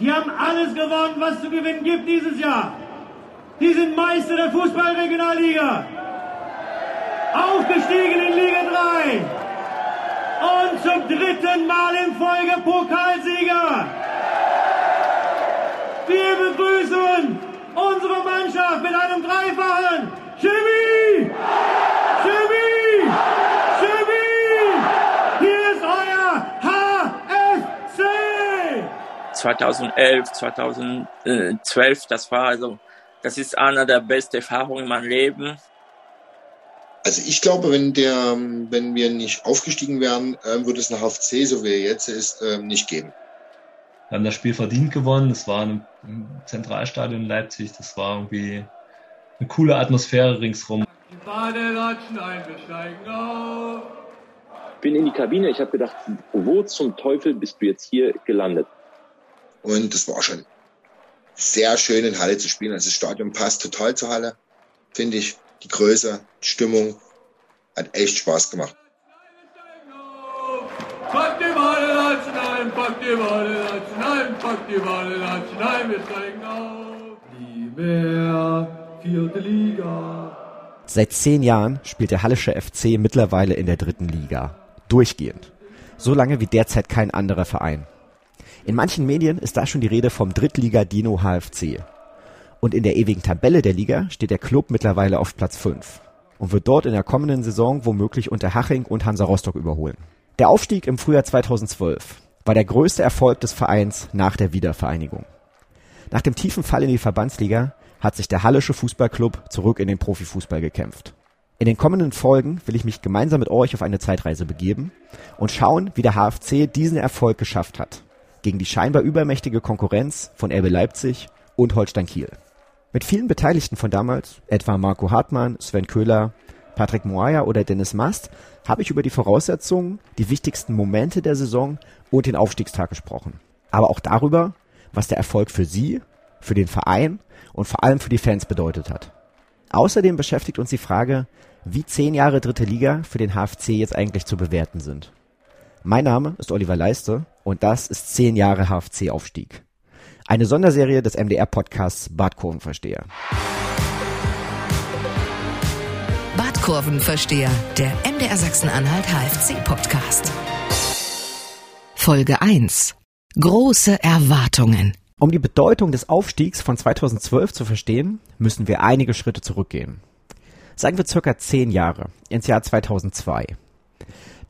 Die haben alles gewonnen, was zu gewinnen gibt dieses Jahr. Die sind Meister der Fußballregionalliga. Aufgestiegen in Liga 3. Und zum dritten Mal in Folge Pokalsieger. Wir begrüßen unsere Mannschaft mit einem dreifachen Chemie! Chemie! Chemie! Hier ist euer HFC! 2011, 2012, das war also, das ist einer der besten Erfahrungen in meinem Leben. Also ich glaube, wenn der, wenn wir nicht aufgestiegen wären, ähm, würde es eine HFC, so wie er jetzt ist, ähm, nicht geben. Wir haben das Spiel verdient gewonnen. Das war im Zentralstadion in Leipzig. Das war irgendwie eine coole Atmosphäre ringsrum. Die Badelatschen ein, wir steigen auf. bin in die Kabine. Ich habe gedacht, wo zum Teufel bist du jetzt hier gelandet? Und es war schon sehr schön in Halle zu spielen. Also das Stadion passt total zur Halle, finde ich. Die Größe, die Stimmung hat echt Spaß gemacht. Die die die wir steigen auf. Die vierte Liga. Seit zehn Jahren spielt der Hallische FC mittlerweile in der dritten Liga. Durchgehend. So lange wie derzeit kein anderer Verein. In manchen Medien ist da schon die Rede vom Drittliga-Dino HFC. Und in der ewigen Tabelle der Liga steht der Club mittlerweile auf Platz 5 und wird dort in der kommenden Saison womöglich unter Haching und Hansa Rostock überholen. Der Aufstieg im Frühjahr 2012 war der größte Erfolg des Vereins nach der Wiedervereinigung. Nach dem tiefen Fall in die Verbandsliga hat sich der Hallische Fußballclub zurück in den Profifußball gekämpft. In den kommenden Folgen will ich mich gemeinsam mit euch auf eine Zeitreise begeben und schauen, wie der HFC diesen Erfolg geschafft hat. Gegen die scheinbar übermächtige Konkurrenz von RB Leipzig und Holstein Kiel. Mit vielen Beteiligten von damals, etwa Marco Hartmann, Sven Köhler, Patrick Moaya oder Dennis Mast, habe ich über die Voraussetzungen, die wichtigsten Momente der Saison und den Aufstiegstag gesprochen. Aber auch darüber, was der Erfolg für sie, für den Verein und vor allem für die Fans bedeutet hat. Außerdem beschäftigt uns die Frage, wie zehn Jahre dritte Liga für den HFC jetzt eigentlich zu bewerten sind. Mein Name ist Oliver Leiste und das ist zehn Jahre HFC-Aufstieg. Eine Sonderserie des MDR-Podcasts Badkurvenversteher. Badkurvenversteher, der MDR Sachsen-Anhalt HFC-Podcast. Folge 1. Große Erwartungen. Um die Bedeutung des Aufstiegs von 2012 zu verstehen, müssen wir einige Schritte zurückgehen. Sagen wir circa zehn Jahre, ins Jahr 2002.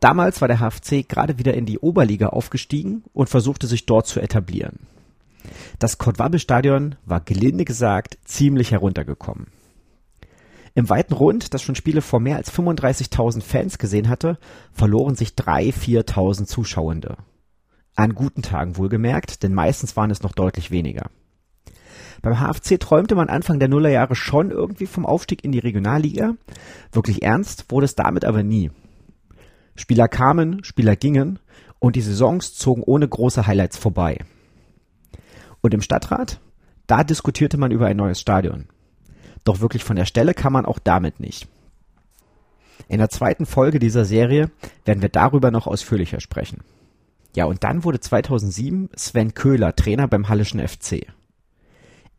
Damals war der HFC gerade wieder in die Oberliga aufgestiegen und versuchte sich dort zu etablieren. Das Kurt-Wabbel-Stadion war gelinde gesagt ziemlich heruntergekommen. Im weiten Rund, das schon Spiele vor mehr als 35.000 Fans gesehen hatte, verloren sich 3.000, 4.000 Zuschauende. An guten Tagen wohlgemerkt, denn meistens waren es noch deutlich weniger. Beim HFC träumte man Anfang der Nullerjahre schon irgendwie vom Aufstieg in die Regionalliga. Wirklich ernst wurde es damit aber nie. Spieler kamen, Spieler gingen und die Saisons zogen ohne große Highlights vorbei. Und im Stadtrat? Da diskutierte man über ein neues Stadion. Doch wirklich von der Stelle kam man auch damit nicht. In der zweiten Folge dieser Serie werden wir darüber noch ausführlicher sprechen. Ja, und dann wurde 2007 Sven Köhler Trainer beim Hallischen FC.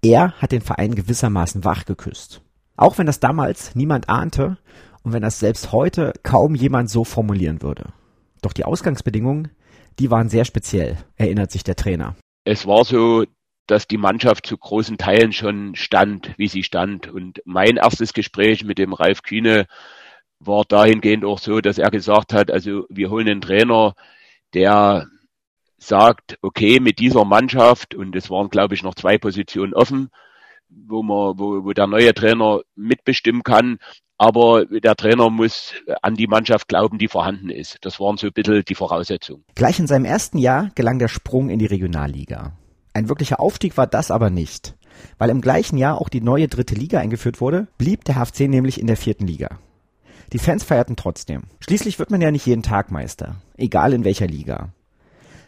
Er hat den Verein gewissermaßen wach geküsst. Auch wenn das damals niemand ahnte und wenn das selbst heute kaum jemand so formulieren würde. Doch die Ausgangsbedingungen, die waren sehr speziell, erinnert sich der Trainer. Es war so, dass die Mannschaft zu großen Teilen schon stand, wie sie stand. Und mein erstes Gespräch mit dem Ralf Kühne war dahingehend auch so, dass er gesagt hat, also wir holen einen Trainer, der sagt, okay, mit dieser Mannschaft, und es waren, glaube ich, noch zwei Positionen offen, wo man, wo, wo der neue Trainer mitbestimmen kann, aber der Trainer muss an die Mannschaft glauben, die vorhanden ist. Das waren so ein bisschen die Voraussetzungen. Gleich in seinem ersten Jahr gelang der Sprung in die Regionalliga. Ein wirklicher Aufstieg war das aber nicht. Weil im gleichen Jahr auch die neue dritte Liga eingeführt wurde, blieb der HFC nämlich in der vierten Liga. Die Fans feierten trotzdem. Schließlich wird man ja nicht jeden Tag Meister, egal in welcher Liga.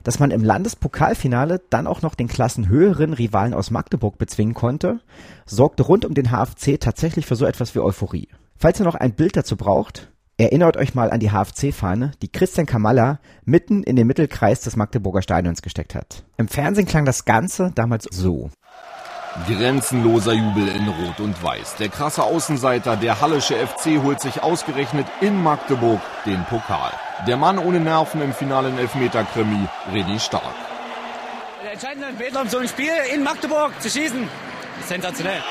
Dass man im Landespokalfinale dann auch noch den klassenhöheren Rivalen aus Magdeburg bezwingen konnte, sorgte rund um den HFC tatsächlich für so etwas wie Euphorie. Falls ihr noch ein Bild dazu braucht, Erinnert euch mal an die HFC-Fahne, die Christian Kamalla mitten in den Mittelkreis des Magdeburger Stadions gesteckt hat. Im Fernsehen klang das Ganze damals so. Grenzenloser Jubel in Rot und Weiß. Der krasse Außenseiter, der Hallische FC, holt sich ausgerechnet in Magdeburg den Pokal. Der Mann ohne Nerven im finalen Elfmeter-Krimi, Redi Stark. Der entscheidende Meter um so ein Spiel in Magdeburg zu schießen, sensationell.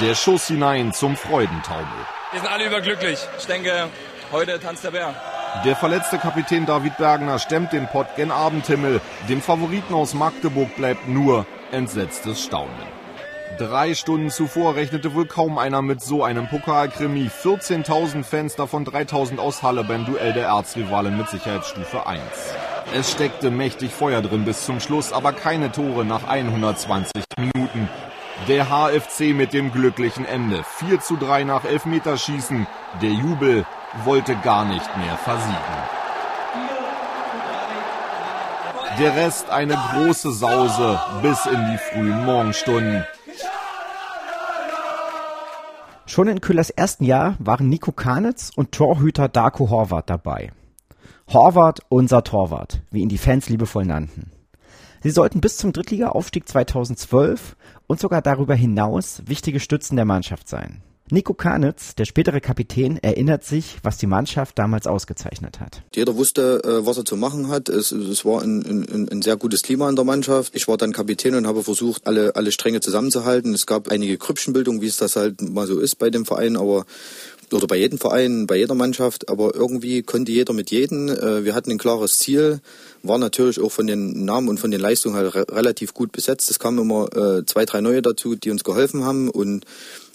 Der Schuss hinein zum Freudentaumel. Wir sind alle überglücklich. Ich denke, Heute tanzt der Bär. Der verletzte Kapitän David Bergner stemmt den Pott gen Abendhimmel. Dem Favoriten aus Magdeburg bleibt nur entsetztes Staunen. Drei Stunden zuvor rechnete wohl kaum einer mit so einem Pokalkrimi. 14.000 Fans, davon 3.000 aus Halle beim Duell der Erzrivalen mit Sicherheitsstufe 1. Es steckte mächtig Feuer drin bis zum Schluss, aber keine Tore nach 120 Minuten. Der HFC mit dem glücklichen Ende. 4 zu 3 nach Elfmeterschießen. Der Jubel wollte gar nicht mehr versiegen. Der Rest eine große Sause bis in die frühen Morgenstunden. Schon in Küllers ersten Jahr waren Nico Kanitz und Torhüter Darko Horvath dabei. Horvath, unser Torwart, wie ihn die Fans liebevoll nannten. Sie sollten bis zum Drittliga-Aufstieg 2012 und sogar darüber hinaus wichtige Stützen der Mannschaft sein. Nico Kanitz, der spätere Kapitän, erinnert sich, was die Mannschaft damals ausgezeichnet hat. Jeder wusste, äh, was er zu machen hat. Es, es war ein, ein, ein, sehr gutes Klima in der Mannschaft. Ich war dann Kapitän und habe versucht, alle, alle Stränge zusammenzuhalten. Es gab einige Krüppchenbildungen, wie es das halt mal so ist bei dem Verein, aber oder bei jedem Verein, bei jeder Mannschaft, aber irgendwie konnte jeder mit jedem. Äh, wir hatten ein klares Ziel, war natürlich auch von den Namen und von den Leistungen halt relativ gut besetzt. Es kamen immer äh, zwei, drei neue dazu, die uns geholfen haben und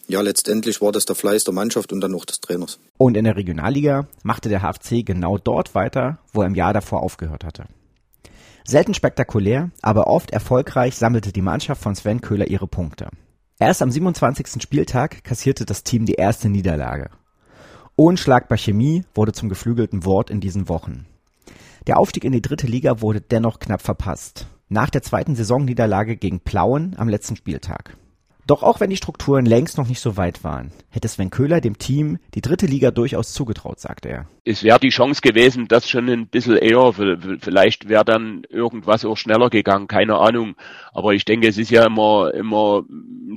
ja, letztendlich war das der Fleiß der Mannschaft und dann auch des Trainers. Und in der Regionalliga machte der HFC genau dort weiter, wo er im Jahr davor aufgehört hatte. Selten spektakulär, aber oft erfolgreich sammelte die Mannschaft von Sven Köhler ihre Punkte. Erst am 27. Spieltag kassierte das Team die erste Niederlage. Unschlagbar Chemie wurde zum geflügelten Wort in diesen Wochen. Der Aufstieg in die dritte Liga wurde dennoch knapp verpasst. Nach der zweiten Saisonniederlage gegen Plauen am letzten Spieltag. Doch auch wenn die Strukturen längst noch nicht so weit waren, hätte Sven Köhler dem Team die dritte Liga durchaus zugetraut, sagte er. Es wäre die Chance gewesen, das schon ein bisschen eher, vielleicht wäre dann irgendwas auch schneller gegangen, keine Ahnung. Aber ich denke, es ist ja immer, immer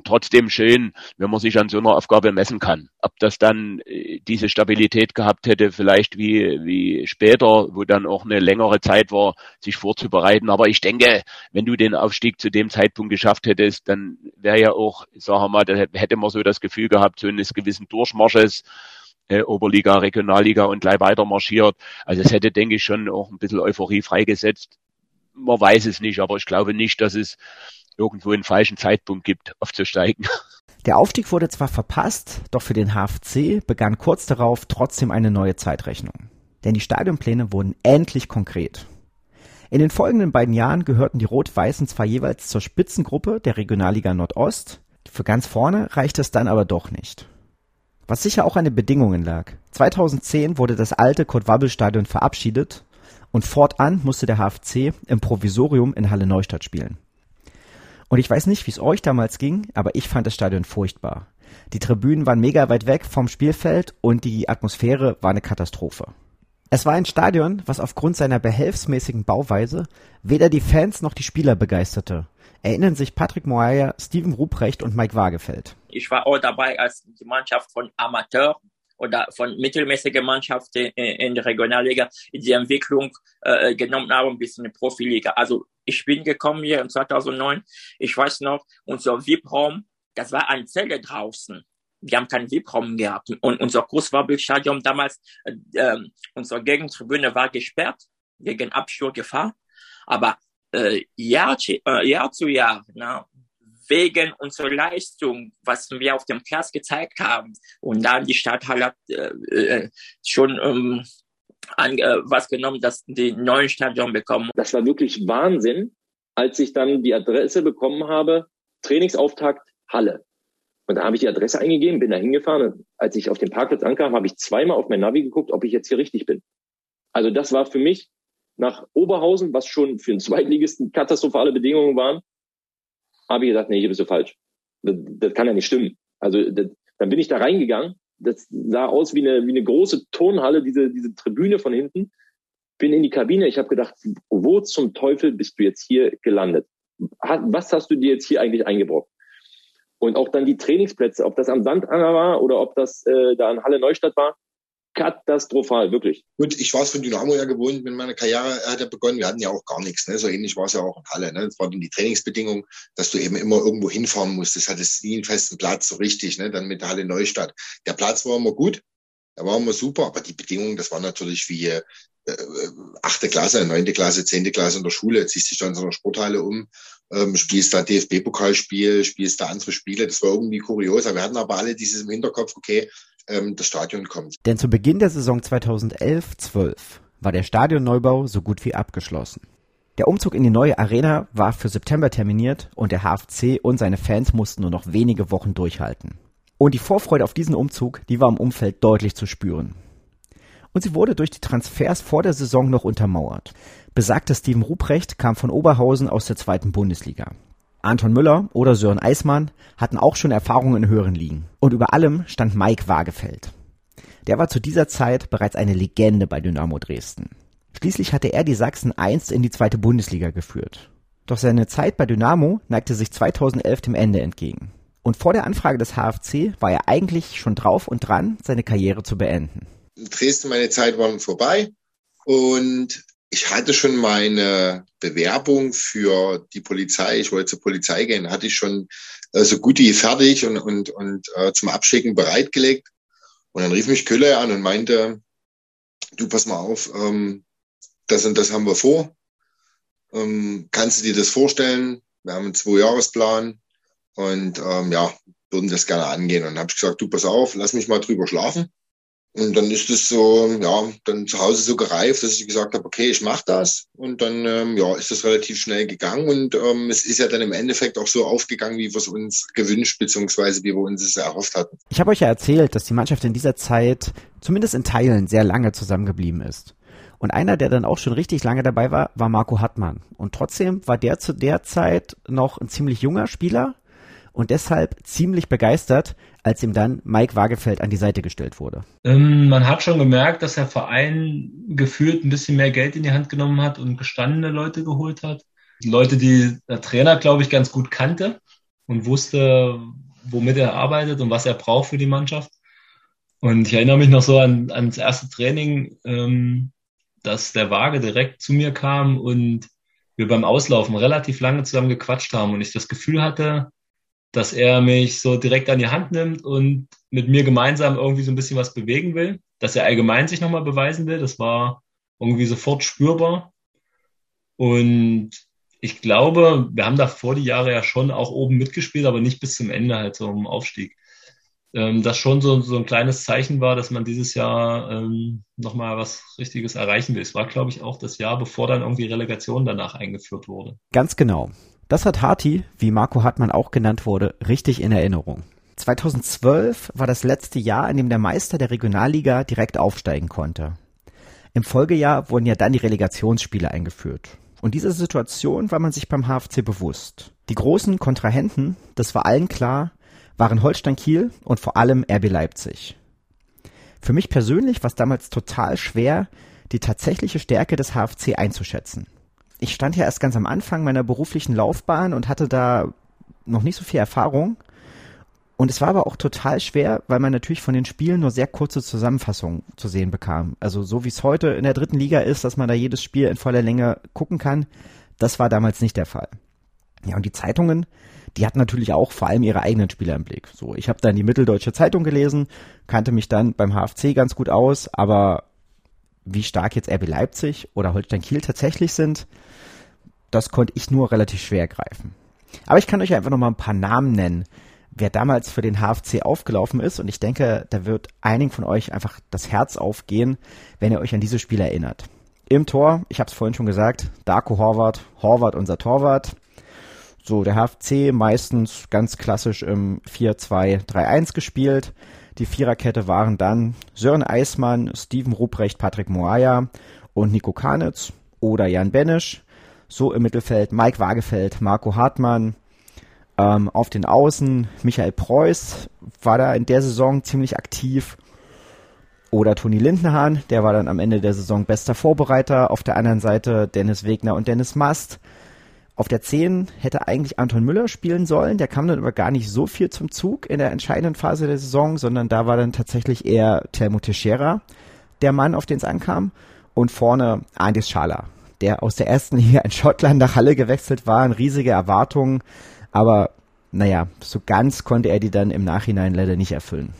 trotzdem schön, wenn man sich an so einer Aufgabe messen kann. Ob das dann äh, diese Stabilität gehabt hätte, vielleicht wie, wie später, wo dann auch eine längere Zeit war, sich vorzubereiten. Aber ich denke, wenn du den Aufstieg zu dem Zeitpunkt geschafft hättest, dann wäre ja auch, sagen wir mal, da hätte man so das Gefühl gehabt, so eines gewissen Durchmarsches, äh, Oberliga, Regionalliga und gleich weiter marschiert. Also es hätte, denke ich, schon auch ein bisschen Euphorie freigesetzt. Man weiß es nicht, aber ich glaube nicht, dass es irgendwo einen falschen Zeitpunkt gibt, aufzusteigen. Der Aufstieg wurde zwar verpasst, doch für den HFC begann kurz darauf trotzdem eine neue Zeitrechnung. Denn die Stadionpläne wurden endlich konkret. In den folgenden beiden Jahren gehörten die Rot-Weißen zwar jeweils zur Spitzengruppe der Regionalliga Nordost, für ganz vorne reichte es dann aber doch nicht. Was sicher auch an den Bedingungen lag. 2010 wurde das alte Kurt-Wabbel-Stadion verabschiedet und fortan musste der HFC im Provisorium in Halle Neustadt spielen. Und ich weiß nicht, wie es euch damals ging, aber ich fand das Stadion furchtbar. Die Tribünen waren mega weit weg vom Spielfeld und die Atmosphäre war eine Katastrophe. Es war ein Stadion, was aufgrund seiner behelfsmäßigen Bauweise weder die Fans noch die Spieler begeisterte. Erinnern sich Patrick Moyer, Steven Ruprecht und Mike Waagefeld. Ich war auch dabei, als die Mannschaft von Amateur oder von mittelmäßigen Mannschaften in der Regionalliga die Entwicklung äh, genommen haben bis in die Profiliga. Also ich bin gekommen hier in 2009, ich weiß noch, unser VIP-Raum, das war eine Zelle draußen wir haben keinen VIP-Raum gehabt. Und unser Großwabbelstadion damals, äh, ähm, unsere Gegentribüne war gesperrt wegen Absturzgefahr. Aber äh, Jahr, äh, Jahr zu Jahr, na, wegen unserer Leistung, was wir auf dem Platz gezeigt haben, und dann die Stadthalle hat äh, äh, schon ähm, an, äh, was genommen, dass die neuen Stadion bekommen. Das war wirklich Wahnsinn, als ich dann die Adresse bekommen habe, Trainingsauftakt Halle. Und da habe ich die Adresse eingegeben, bin da hingefahren. als ich auf dem Parkplatz ankam, habe ich zweimal auf mein Navi geguckt, ob ich jetzt hier richtig bin. Also das war für mich nach Oberhausen, was schon für einen Zweitligisten katastrophale Bedingungen waren, habe ich gesagt, nee, hier bist du falsch. Das, das kann ja nicht stimmen. Also das, dann bin ich da reingegangen das sah aus wie eine, wie eine große Turnhalle, diese, diese Tribüne von hinten. Bin in die Kabine, ich habe gedacht, wo zum Teufel bist du jetzt hier gelandet? Was hast du dir jetzt hier eigentlich eingebrockt? Und auch dann die Trainingsplätze, ob das am Sandanger war oder ob das äh, da in Halle Neustadt war, katastrophal, wirklich. Gut, ich war es von Dynamo ja gewohnt, wenn meine Karriere hat ja begonnen. Wir hatten ja auch gar nichts. Ne? So ähnlich war es ja auch in Halle. Ne? Das war dann die Trainingsbedingung, dass du eben immer irgendwo hinfahren musstest. Hattest nie einen festen Platz, so richtig. Ne? Dann mit der Halle Neustadt. Der Platz war immer gut, der war immer super, aber die Bedingungen, das war natürlich wie äh, achte Klasse, neunte Klasse, zehnte Klasse in der Schule. Ziehst dich dann in so einer Sporthalle um, ähm, spielst da DFB-Pokalspiel, spielst da andere Spiele. Das war irgendwie kurios. Wir hatten aber alle dieses im Hinterkopf, okay, ähm, das Stadion kommt. Denn zu Beginn der Saison 2011-12 war der Stadionneubau so gut wie abgeschlossen. Der Umzug in die neue Arena war für September terminiert und der HFC und seine Fans mussten nur noch wenige Wochen durchhalten. Und die Vorfreude auf diesen Umzug, die war im Umfeld deutlich zu spüren. Und sie wurde durch die Transfers vor der Saison noch untermauert. Besagter Steven Ruprecht kam von Oberhausen aus der zweiten Bundesliga. Anton Müller oder Sören Eismann hatten auch schon Erfahrungen in höheren Ligen. Und über allem stand Mike Wagefeld. Der war zu dieser Zeit bereits eine Legende bei Dynamo Dresden. Schließlich hatte er die Sachsen einst in die zweite Bundesliga geführt. Doch seine Zeit bei Dynamo neigte sich 2011 dem Ende entgegen. Und vor der Anfrage des HFC war er eigentlich schon drauf und dran, seine Karriere zu beenden. In Dresden meine Zeit war vorbei und ich hatte schon meine Bewerbung für die Polizei, ich wollte zur Polizei gehen, hatte ich schon äh, so gut wie fertig und, und, und äh, zum Abschicken bereitgelegt. Und dann rief mich Köller an und meinte, du pass mal auf, ähm, das und das haben wir vor. Ähm, kannst du dir das vorstellen? Wir haben einen Zwei-Jahres-Plan und ähm, ja, würden das gerne angehen. Und dann habe ich gesagt, du pass auf, lass mich mal drüber schlafen. Und dann ist es so, ja, dann zu Hause so gereift, dass ich gesagt habe, okay, ich mache das. Und dann, ähm, ja, ist das relativ schnell gegangen. Und ähm, es ist ja dann im Endeffekt auch so aufgegangen, wie wir es uns gewünscht, beziehungsweise wie wir uns es erhofft hatten. Ich habe euch ja erzählt, dass die Mannschaft in dieser Zeit zumindest in Teilen sehr lange zusammengeblieben ist. Und einer, der dann auch schon richtig lange dabei war, war Marco Hartmann. Und trotzdem war der zu der Zeit noch ein ziemlich junger Spieler und deshalb ziemlich begeistert, als ihm dann Mike Wagefeld an die Seite gestellt wurde? Ähm, man hat schon gemerkt, dass der Verein gefühlt ein bisschen mehr Geld in die Hand genommen hat und gestandene Leute geholt hat. Leute, die der Trainer, glaube ich, ganz gut kannte und wusste, womit er arbeitet und was er braucht für die Mannschaft. Und ich erinnere mich noch so an, ans erste Training, ähm, dass der Waage direkt zu mir kam und wir beim Auslaufen relativ lange zusammen gequatscht haben und ich das Gefühl hatte, dass er mich so direkt an die Hand nimmt und mit mir gemeinsam irgendwie so ein bisschen was bewegen will, dass er allgemein sich nochmal beweisen will. Das war irgendwie sofort spürbar. Und ich glaube, wir haben da vor die Jahre ja schon auch oben mitgespielt, aber nicht bis zum Ende halt so im Aufstieg. Ähm, das schon so, so ein kleines Zeichen war, dass man dieses Jahr ähm, nochmal was Richtiges erreichen will. Es war, glaube ich, auch das Jahr, bevor dann irgendwie Relegation danach eingeführt wurde. Ganz genau. Das hat Harti, wie Marco Hartmann auch genannt wurde, richtig in Erinnerung. 2012 war das letzte Jahr, in dem der Meister der Regionalliga direkt aufsteigen konnte. Im Folgejahr wurden ja dann die Relegationsspiele eingeführt. Und dieser Situation war man sich beim HFC bewusst. Die großen Kontrahenten, das war allen klar, waren Holstein Kiel und vor allem RB Leipzig. Für mich persönlich war es damals total schwer, die tatsächliche Stärke des HFC einzuschätzen ich stand ja erst ganz am Anfang meiner beruflichen Laufbahn und hatte da noch nicht so viel Erfahrung. Und es war aber auch total schwer, weil man natürlich von den Spielen nur sehr kurze Zusammenfassungen zu sehen bekam. Also so wie es heute in der dritten Liga ist, dass man da jedes Spiel in voller Länge gucken kann, das war damals nicht der Fall. Ja, und die Zeitungen, die hatten natürlich auch vor allem ihre eigenen Spieler im Blick. So, ich habe dann die Mitteldeutsche Zeitung gelesen, kannte mich dann beim HFC ganz gut aus, aber wie stark jetzt RB Leipzig oder Holstein Kiel tatsächlich sind, das konnte ich nur relativ schwer greifen. Aber ich kann euch einfach noch mal ein paar Namen nennen, wer damals für den HFC aufgelaufen ist. Und ich denke, da wird einigen von euch einfach das Herz aufgehen, wenn ihr euch an dieses Spiel erinnert. Im Tor, ich habe es vorhin schon gesagt, Darko Horvath, Horvath unser Torwart. So, der HFC meistens ganz klassisch im 4-2-3-1 gespielt. Die Viererkette waren dann Sören Eismann, Steven Ruprecht, Patrick Moaya und Nico Kanitz oder Jan Benisch. So im Mittelfeld Mike Wagefeld, Marco Hartmann, Ähm, auf den Außen Michael Preuß war da in der Saison ziemlich aktiv. Oder Toni Lindenhahn, der war dann am Ende der Saison bester Vorbereiter. Auf der anderen Seite Dennis Wegner und Dennis Mast. Auf der 10 hätte eigentlich Anton Müller spielen sollen. Der kam dann aber gar nicht so viel zum Zug in der entscheidenden Phase der Saison, sondern da war dann tatsächlich eher Telmo Teixeira der Mann, auf den es ankam. Und vorne Andis Schala, der aus der ersten Liga in Schottland nach Halle gewechselt war. Riesige Erwartungen. Aber naja, so ganz konnte er die dann im Nachhinein leider nicht erfüllen.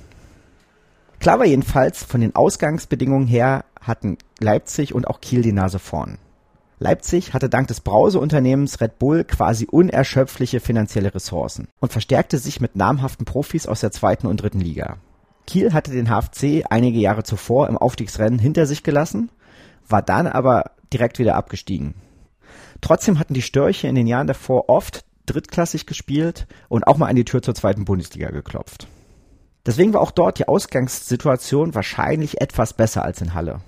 Klar war jedenfalls, von den Ausgangsbedingungen her hatten Leipzig und auch Kiel die Nase vorn. Leipzig hatte dank des Brauseunternehmens Red Bull quasi unerschöpfliche finanzielle Ressourcen und verstärkte sich mit namhaften Profis aus der zweiten und dritten Liga. Kiel hatte den HFC einige Jahre zuvor im Aufstiegsrennen hinter sich gelassen, war dann aber direkt wieder abgestiegen. Trotzdem hatten die Störche in den Jahren davor oft drittklassig gespielt und auch mal an die Tür zur zweiten Bundesliga geklopft. Deswegen war auch dort die Ausgangssituation wahrscheinlich etwas besser als in Halle.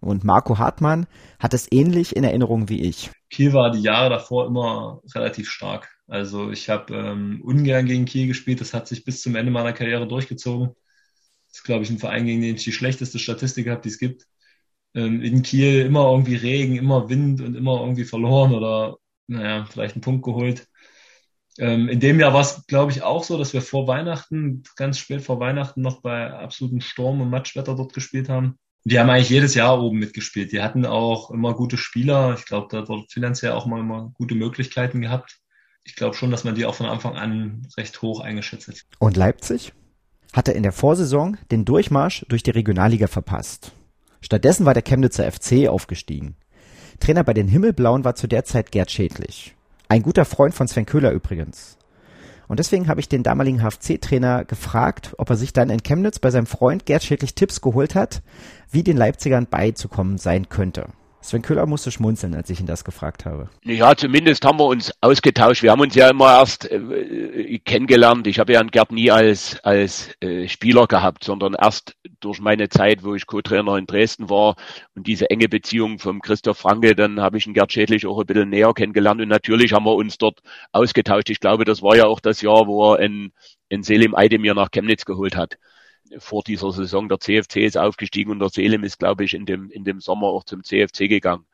Und Marco Hartmann hat es ähnlich in Erinnerung wie ich. Kiel war die Jahre davor immer relativ stark. Also ich habe ähm, ungern gegen Kiel gespielt. Das hat sich bis zum Ende meiner Karriere durchgezogen. Das ist, glaube ich, ein Verein, gegen den ich die schlechteste Statistik habe, die es gibt. Ähm, in Kiel immer irgendwie Regen, immer Wind und immer irgendwie verloren oder, naja, vielleicht einen Punkt geholt. Ähm, in dem Jahr war es, glaube ich, auch so, dass wir vor Weihnachten, ganz spät vor Weihnachten, noch bei absolutem Sturm und Matschwetter dort gespielt haben. Die haben eigentlich jedes Jahr oben mitgespielt. Die hatten auch immer gute Spieler. Ich glaube, da wird finanziell auch mal immer gute Möglichkeiten gehabt. Ich glaube schon, dass man die auch von Anfang an recht hoch eingeschätzt hat. Und Leipzig? Hatte in der Vorsaison den Durchmarsch durch die Regionalliga verpasst. Stattdessen war der Chemnitzer FC aufgestiegen. Trainer bei den Himmelblauen war zu der Zeit Gerd Schädlich. Ein guter Freund von Sven Köhler übrigens. Und deswegen habe ich den damaligen HFC-Trainer gefragt, ob er sich dann in Chemnitz bei seinem Freund Gerd Schädlich Tipps geholt hat, wie den Leipzigern beizukommen sein könnte. Sven Köhler musste schmunzeln, als ich ihn das gefragt habe. Ja, zumindest haben wir uns ausgetauscht. Wir haben uns ja immer erst äh, kennengelernt. Ich habe ja einen Gerd nie als, als äh, Spieler gehabt, sondern erst durch meine Zeit, wo ich Co-Trainer in Dresden war und diese enge Beziehung vom Christoph Franke, dann habe ich einen Gerd Schädlich auch ein bisschen näher kennengelernt und natürlich haben wir uns dort ausgetauscht. Ich glaube, das war ja auch das Jahr, wo er in, in Selim Eidemir nach Chemnitz geholt hat vor dieser Saison. Der CFC ist aufgestiegen und der Selim ist, glaube ich, in dem, in dem Sommer auch zum CFC gegangen.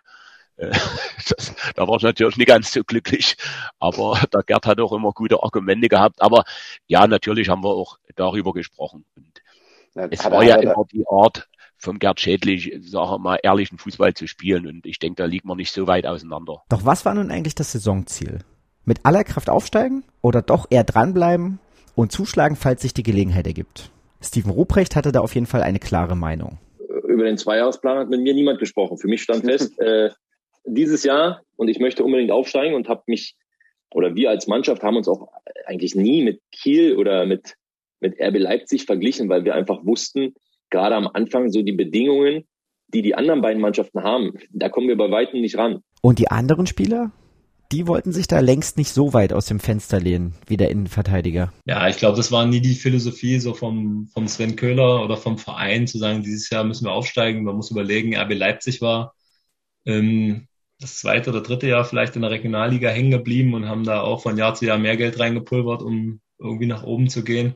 Äh, das, da war ich natürlich nicht ganz so glücklich, aber der Gerd hat auch immer gute Argumente gehabt. Aber ja, natürlich haben wir auch darüber gesprochen. Und ja, es war ja immer die Art vom Gerd Schädlich, sagen wir mal, ehrlichen Fußball zu spielen. Und ich denke, da liegt man nicht so weit auseinander. Doch was war nun eigentlich das Saisonziel? Mit aller Kraft aufsteigen oder doch eher dranbleiben und zuschlagen, falls sich die Gelegenheit ergibt? Steven Ruprecht hatte da auf jeden Fall eine klare Meinung. Über den Zweijahresplan hat mit mir niemand gesprochen. Für mich stand fest, äh, dieses Jahr und ich möchte unbedingt aufsteigen und habe mich, oder wir als Mannschaft haben uns auch eigentlich nie mit Kiel oder mit, mit RB Leipzig verglichen, weil wir einfach wussten, gerade am Anfang so die Bedingungen, die die anderen beiden Mannschaften haben, da kommen wir bei weitem nicht ran. Und die anderen Spieler? Die wollten sich da längst nicht so weit aus dem Fenster lehnen wie der Innenverteidiger. Ja, ich glaube, das war nie die Philosophie so vom, vom Sven Köhler oder vom Verein zu sagen, dieses Jahr müssen wir aufsteigen. Man muss überlegen, RB Leipzig war ähm, das zweite oder dritte Jahr vielleicht in der Regionalliga hängen geblieben und haben da auch von Jahr zu Jahr mehr Geld reingepulvert, um irgendwie nach oben zu gehen.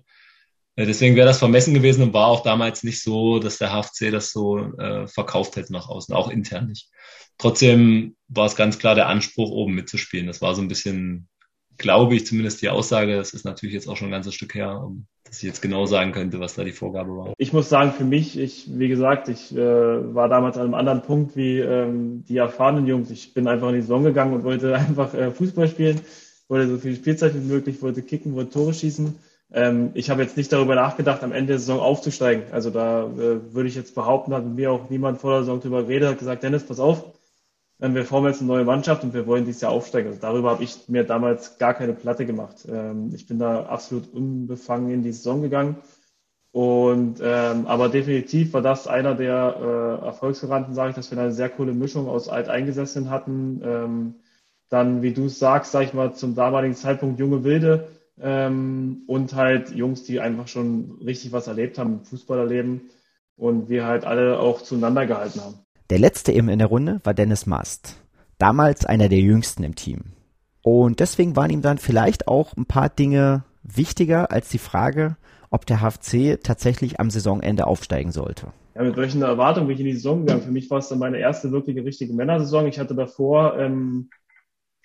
Äh, deswegen wäre das vermessen gewesen und war auch damals nicht so, dass der HFC das so äh, verkauft hätte nach außen, auch intern nicht. Trotzdem war es ganz klar der Anspruch, oben mitzuspielen. Das war so ein bisschen, glaube ich, zumindest die Aussage. Das ist natürlich jetzt auch schon ein ganzes Stück her, dass ich jetzt genau sagen könnte, was da die Vorgabe war. Ich muss sagen, für mich, ich, wie gesagt, ich äh, war damals an einem anderen Punkt wie ähm, die erfahrenen Jungs. Ich bin einfach in die Saison gegangen und wollte einfach äh, Fußball spielen, wollte so viel Spielzeit wie möglich, wollte kicken, wollte Tore schießen. Ähm, ich habe jetzt nicht darüber nachgedacht, am Ende der Saison aufzusteigen. Also da äh, würde ich jetzt behaupten, hat mir auch niemand vor der Saison darüber geredet, hat gesagt, Dennis, pass auf, ähm, wir formen jetzt eine neue Mannschaft und wir wollen dieses Jahr aufsteigen. Also darüber habe ich mir damals gar keine Platte gemacht. Ähm, ich bin da absolut unbefangen in die Saison gegangen. Und ähm, aber definitiv war das einer der äh, Erfolgsgaranten, sage ich, dass wir eine sehr coole Mischung aus Alteingesessenen hatten. Ähm, dann, wie du es sagst, sage ich mal, zum damaligen Zeitpunkt junge Wilde ähm, und halt Jungs, die einfach schon richtig was erlebt haben, Fußball erleben und wir halt alle auch zueinander gehalten haben. Der letzte eben in der Runde war Dennis Mast, damals einer der jüngsten im Team. Und deswegen waren ihm dann vielleicht auch ein paar Dinge wichtiger als die Frage, ob der HFC tatsächlich am Saisonende aufsteigen sollte. Ja, mit welchen Erwartungen bin ich in die Saison gegangen? Für mich war es dann meine erste wirkliche richtige Männersaison. Ich hatte davor ähm,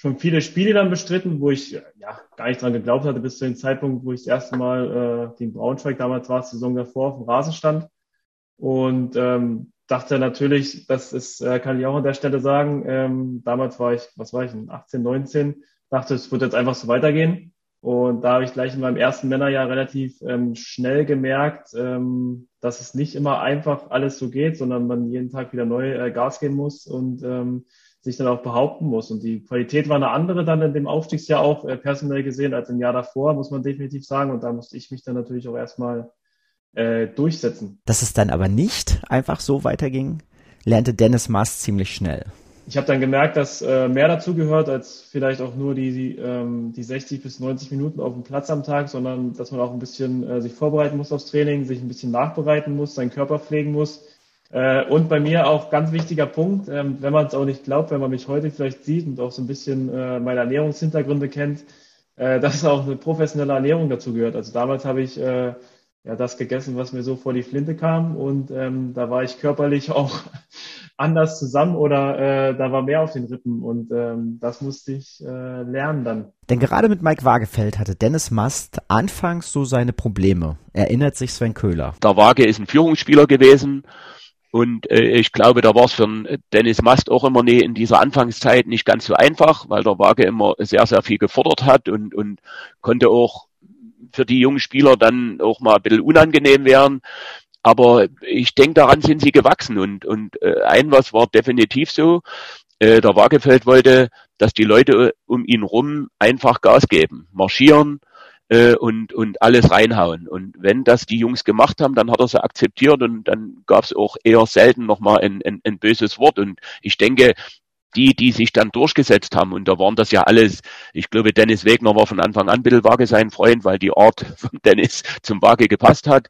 schon viele Spiele dann bestritten, wo ich ja gar nicht dran geglaubt hatte, bis zu dem Zeitpunkt, wo ich das erste Mal äh, gegen Braunschweig, damals war Saison davor, auf dem Rasen stand. Und ähm, dachte natürlich, das ist, äh, kann ich auch an der Stelle sagen, ähm, damals war ich, was war ich, 18, 19, dachte, es wird jetzt einfach so weitergehen. Und da habe ich gleich in meinem ersten Männerjahr relativ ähm, schnell gemerkt, ähm, dass es nicht immer einfach alles so geht, sondern man jeden Tag wieder neu äh, Gas geben muss und ähm, sich dann auch behaupten muss. Und die Qualität war eine andere dann in dem Aufstiegsjahr auch äh, personell gesehen als im Jahr davor, muss man definitiv sagen. Und da musste ich mich dann natürlich auch erstmal äh, durchsetzen. Dass es dann aber nicht einfach so weiterging, lernte Dennis Mast ziemlich schnell. Ich habe dann gemerkt, dass äh, mehr dazu gehört als vielleicht auch nur die, die, ähm, die 60 bis 90 Minuten auf dem Platz am Tag, sondern dass man auch ein bisschen äh, sich vorbereiten muss aufs Training, sich ein bisschen nachbereiten muss, seinen Körper pflegen muss und bei mir auch ganz wichtiger Punkt, ähm, wenn man es auch nicht glaubt, wenn man mich heute vielleicht sieht und auch so ein bisschen äh, meine Ernährungshintergründe kennt, äh, dass auch eine professionelle Ernährung dazu gehört. Also damals habe ich äh, ja das gegessen, was mir so vor die Flinte kam und ähm, da war ich körperlich auch anders zusammen oder äh, da war mehr auf den Rippen und ähm, das musste ich äh, lernen dann. Denn gerade mit Mike Waagefeld hatte Dennis Mast anfangs so seine Probleme, erinnert sich Sven Köhler. Der Waage ist ein Führungsspieler gewesen und äh, ich glaube, da war es für Dennis Mast auch immer nee, in dieser Anfangszeit nicht ganz so einfach, weil der Waage immer sehr, sehr viel gefordert hat und, und konnte auch für die jungen Spieler dann auch mal ein bisschen unangenehm werden. Aber ich denke, daran sind sie gewachsen und, und äh, ein was war definitiv so. Äh, der Waagefeld wollte, dass die Leute um ihn rum einfach Gas geben, marschieren, äh, und, und alles reinhauen. Und wenn das die Jungs gemacht haben, dann hat er sie akzeptiert und dann gab es auch eher selten nochmal ein, ein, ein böses Wort. Und ich denke, die, die sich dann durchgesetzt haben, und da waren das ja alles, ich glaube, Dennis Wegner war von Anfang an ein bisschen Waage sein Freund, weil die Art von Dennis zum Waage gepasst hat.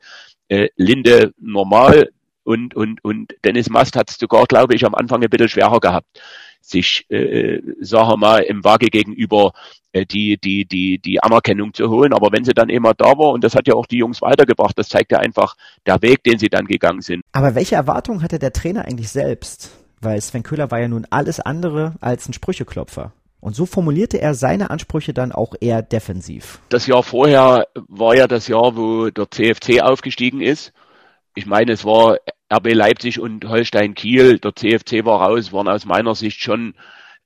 Äh, Linde normal und, und, und Dennis Mast hat es sogar, glaube ich, am Anfang ein bisschen schwerer gehabt sich, äh, sagen wir mal, im Waage gegenüber äh, die, die, die, die Anerkennung zu holen. Aber wenn sie dann immer da war, und das hat ja auch die Jungs weitergebracht, das zeigt ja einfach der Weg, den sie dann gegangen sind. Aber welche Erwartungen hatte der Trainer eigentlich selbst? Weil Sven Köhler war ja nun alles andere als ein Sprücheklopfer. Und so formulierte er seine Ansprüche dann auch eher defensiv. Das Jahr vorher war ja das Jahr, wo der CFC aufgestiegen ist. Ich meine, es war RB Leipzig und Holstein Kiel, der CFC war raus, waren aus meiner Sicht schon,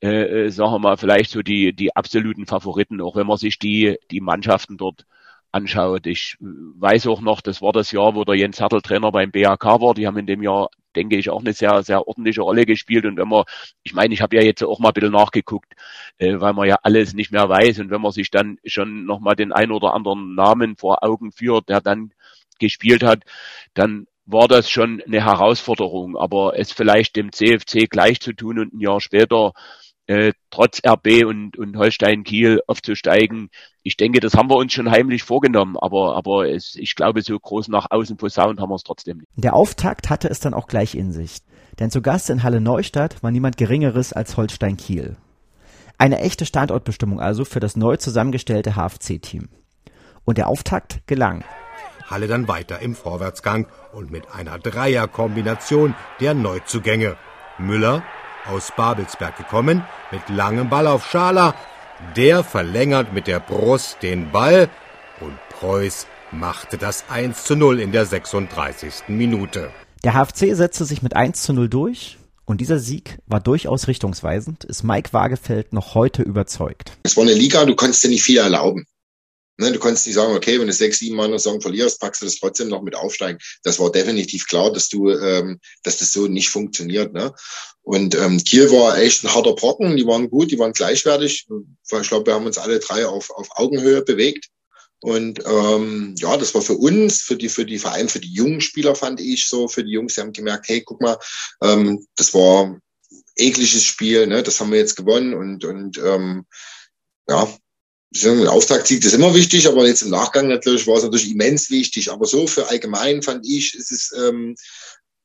äh, äh, sagen wir mal, vielleicht so die, die absoluten Favoriten, auch wenn man sich die, die Mannschaften dort anschaut. Ich weiß auch noch, das war das Jahr, wo der Jens Hertel Trainer beim BAK war. Die haben in dem Jahr, denke ich, auch eine sehr, sehr ordentliche Rolle gespielt. Und wenn man, ich meine, ich habe ja jetzt auch mal ein bisschen nachgeguckt, äh, weil man ja alles nicht mehr weiß. Und wenn man sich dann schon nochmal den ein oder anderen Namen vor Augen führt, der dann gespielt hat, dann war das schon eine Herausforderung. Aber es vielleicht dem CFC gleich zu tun und ein Jahr später äh, trotz RB und, und Holstein Kiel aufzusteigen, ich denke, das haben wir uns schon heimlich vorgenommen, aber, aber es, ich glaube, so groß nach außen posaunt haben wir es trotzdem nicht. Der Auftakt hatte es dann auch gleich in sich. Denn zu Gast in Halle Neustadt war niemand Geringeres als Holstein Kiel. Eine echte Standortbestimmung also für das neu zusammengestellte HFC-Team. Und der Auftakt gelang. Halle dann weiter im Vorwärtsgang und mit einer Dreierkombination der Neuzugänge. Müller, aus Babelsberg gekommen, mit langem Ball auf Schala. Der verlängert mit der Brust den Ball und Preuß machte das 1 zu 0 in der 36. Minute. Der HFC setzte sich mit 1 zu 0 durch und dieser Sieg war durchaus richtungsweisend, ist Mike Wagefeld noch heute überzeugt. Es war eine Liga, du konntest dir nicht viel erlauben. Ne, du konntest nicht sagen, okay, wenn du sechs, sieben Mal eine Saison verlierst, packst du das trotzdem noch mit aufsteigen. Das war definitiv klar, dass du, ähm, dass das so nicht funktioniert. Ne? Und ähm, Kiel war echt ein harter Brocken, die waren gut, die waren gleichwertig. Ich glaube, wir haben uns alle drei auf, auf Augenhöhe bewegt. Und ähm, ja, das war für uns, für die, für die, vor allem für die jungen Spieler fand ich so, für die Jungs, die haben gemerkt, hey, guck mal, ähm, das war ekliges Spiel, ne? das haben wir jetzt gewonnen und, und ähm, ja, ein Auftaktsieg ist immer wichtig, aber jetzt im Nachgang natürlich war es natürlich immens wichtig. Aber so für allgemein fand ich, ist es ähm,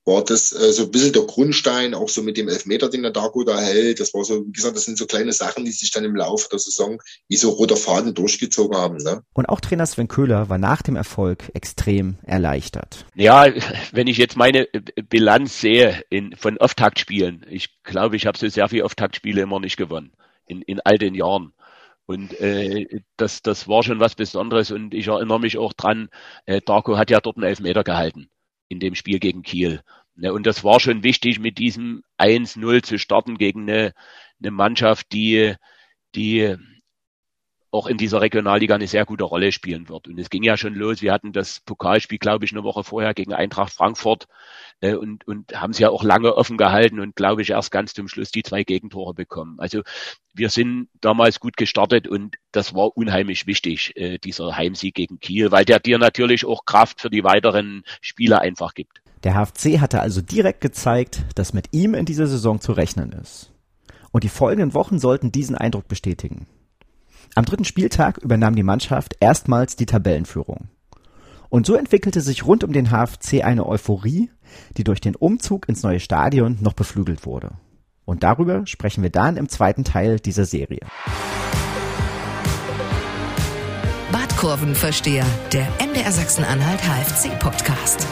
war das äh, so ein bisschen der Grundstein, auch so mit dem Elfmeter, den der Darko da hält. Das war so, wie gesagt, das sind so kleine Sachen, die sich dann im Laufe der Saison wie so roter Faden durchgezogen haben. Ne? Und auch Trainer Sven Köhler war nach dem Erfolg extrem erleichtert. Ja, wenn ich jetzt meine Bilanz sehe in, von Auftaktspielen, ich glaube, ich habe so sehr viele Auftaktspiele immer nicht gewonnen in, in all den Jahren. Und äh, das, das war schon was Besonderes und ich erinnere mich auch dran, äh, Darko hat ja dort einen Elfmeter gehalten in dem Spiel gegen Kiel. Ne, und das war schon wichtig, mit diesem 1-0 zu starten gegen eine, eine Mannschaft, die, die auch in dieser Regionalliga eine sehr gute Rolle spielen wird. Und es ging ja schon los. Wir hatten das Pokalspiel, glaube ich, eine Woche vorher gegen Eintracht Frankfurt äh, und, und haben es ja auch lange offen gehalten und, glaube ich, erst ganz zum Schluss die zwei Gegentore bekommen. Also wir sind damals gut gestartet und das war unheimlich wichtig, äh, dieser Heimsieg gegen Kiel, weil der dir natürlich auch Kraft für die weiteren Spiele einfach gibt. Der HFC hatte also direkt gezeigt, dass mit ihm in dieser Saison zu rechnen ist. Und die folgenden Wochen sollten diesen Eindruck bestätigen. Am dritten Spieltag übernahm die Mannschaft erstmals die Tabellenführung. Und so entwickelte sich rund um den HFC eine Euphorie, die durch den Umzug ins neue Stadion noch beflügelt wurde. Und darüber sprechen wir dann im zweiten Teil dieser Serie. Badkurvenversteher, der MDR Sachsen-Anhalt HFC-Podcast.